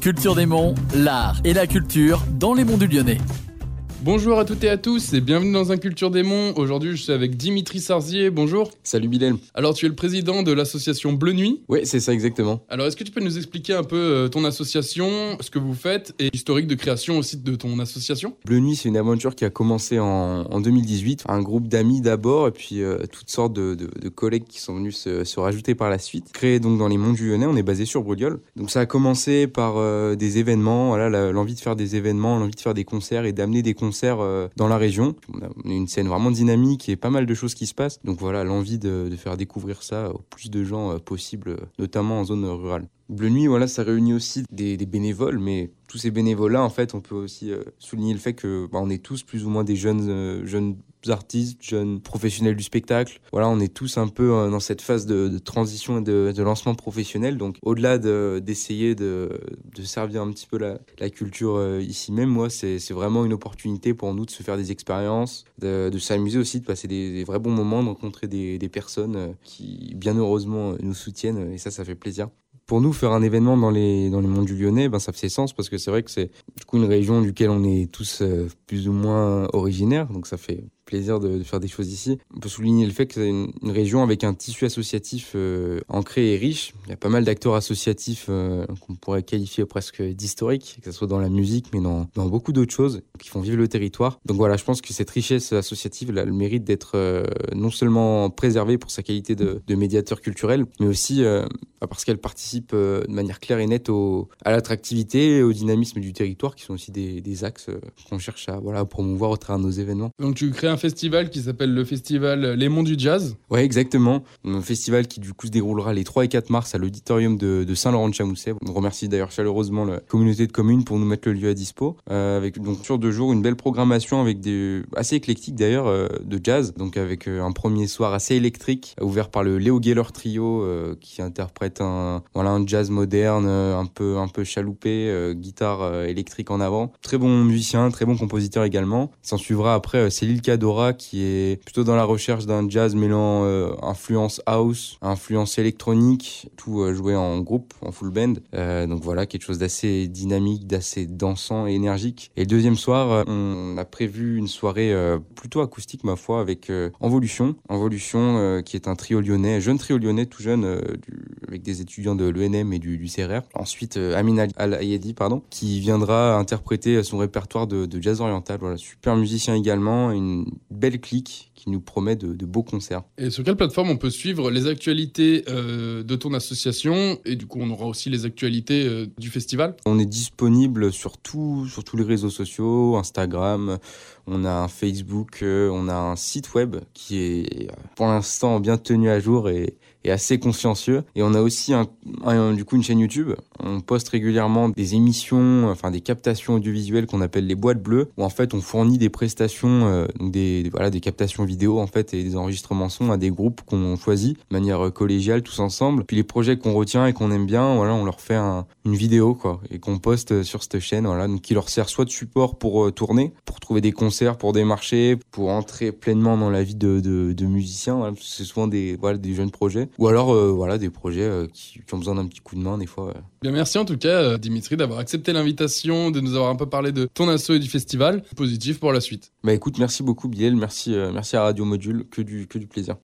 Culture des Monts, l'art et la culture dans les monts du Lyonnais. Bonjour à toutes et à tous et bienvenue dans un Culture des Monts. Aujourd'hui, je suis avec Dimitri Sarzier. Bonjour. Salut Bilal. Alors, tu es le président de l'association Bleu Nuit. Oui, c'est ça exactement. Alors, est-ce que tu peux nous expliquer un peu euh, ton association, ce que vous faites et l'historique de création aussi de ton association? Bleu Nuit, c'est une aventure qui a commencé en, 2018. Un groupe d'amis d'abord et puis euh, toutes sortes de, collègues qui sont venus se, rajouter par la suite. Créé donc dans les monts du Lyonnais, on est basé sur Brudiol. Donc ça a commencé par euh, des événements, voilà, l'envie de faire des événements, l'envie de faire des concerts et d'amener des concerts euh, dans la région. On a une scène vraiment dynamique et pas mal de choses qui se passent. Donc voilà, l'envie de, faire découvrir ça au plus de gens euh, possible, notamment en zone rurale. Bleu Nuit, voilà, ça réunit aussi des, bénévoles, mais tous ces bénévoles-là, en fait, on peut aussi euh, souligner le fait que bah, est tous plus ou moins des jeunes artistes, jeunes professionnels du spectacle. Voilà, on est tous un peu dans cette phase de, transition et de, lancement professionnel. Donc, au-delà d'essayer de, servir un petit peu la, culture ici même, moi, c'est vraiment une opportunité pour nous de se faire des expériences, de, s'amuser aussi, de passer des, vrais bons moments, de rencontrer des, personnes euh, qui, bien heureusement, nous soutiennent. Et ça, ça fait plaisir pour nous, faire un événement dans les, dans les monts du Lyonnais, ben, ça fait sens parce que c'est vrai que c'est du coup une région duquel on est tous euh, plus ou moins originaires. Donc ça fait plaisir de, faire des choses ici. On peut souligner le fait que c'est une, région avec un tissu associatif euh, ancré et riche. Il y a pas mal d'acteurs associatifs euh, qu'on pourrait qualifier presque d'historiques, que ce soit dans la musique, mais dans, dans beaucoup d'autres choses qui font vivre le territoire. Donc voilà, je pense que cette richesse associative a le mérite d'être euh, non seulement préservée pour sa qualité de, de médiateur culturel, mais aussi parce qu'elle participe de manière claire et nette au, à l'attractivité et au dynamisme du territoire, qui sont aussi des, des axes qu'on cherche à, voilà, promouvoir au travers de nos événements. Donc tu crées un festival qui s'appelle le festival Les Monts du Jazz. Ouais, exactement. Un festival qui du coup se déroulera les 3 et 4 mars à l'auditorium de, Saint-Laurent-de-Chamousset. On remercie d'ailleurs chaleureusement la communauté de communes pour nous mettre le lieu à dispo. Euh, avec donc sur deux jours une belle programmation avec des assez éclectique d'ailleurs euh, de jazz. Donc avec euh, un premier soir assez électrique ouvert par le Léo Geller Trio qui interprète un voilà un jazz moderne un peu un peu chaloupé, guitare électrique en avant. Très bon musicien, très bon compositeur également. S'en suivra après Céline Cador qui est plutôt dans la recherche d'un jazz mêlant influence house, influence électronique, euh, joué en groupe, en full band. Euh, donc voilà, quelque chose d'assez dynamique, d'assez dansant et énergique. Et le deuxième soir, on a prévu une soirée plutôt acoustique, ma foi, avec Envolution. Envolution, qui est un trio lyonnais, jeune trio lyonnais, tout jeune, avec des étudiants de l'ENM et du, CRR. Ensuite, Amina Al-Ayedi, pardon, qui viendra interpréter son répertoire de, de jazz oriental. Voilà, super musicien également, une belle clique qui nous promet de, beaux concerts. Et sur quelle plateforme on peut suivre les actualités euh, de ton association? Et du coup on aura aussi les actualités euh, du festival? On est disponible sur, tout, sur tous les réseaux sociaux, Instagram, on a un Facebook, euh, on a un site web qui est pour l'instant bien tenu à jour et, assez consciencieux. Et on a aussi un, du coup une chaîne YouTube. On poste régulièrement des émissions, enfin des captations audiovisuelles qu'on appelle les boîtes bleues, où en fait on fournit des prestations, des, voilà des captations vidéo en fait et des enregistrements son à des groupes qu'on choisit de manière euh, collégiale tous ensemble. Puis les projets qu'on retient et qu'on aime bien, voilà, on leur fait une vidéo quoi et qu'on poste euh, sur cette chaîne, voilà, donc qui leur sert soit de support pour euh, tourner, pour trouver des concerts, pour des marchés, pour entrer pleinement dans la vie de, de, musiciens. c'est souvent des voilà des jeunes projets ou alors voilà des projets qui, ont besoin d'un petit coup de main des fois. Bien merci en tout cas Dimitri d'avoir accepté l'invitation, de nous avoir un peu parlé de ton asso et du festival. Positif pour la suite. Bah écoute, merci beaucoup Biel, merci merci à Radio Module, que du, que du plaisir.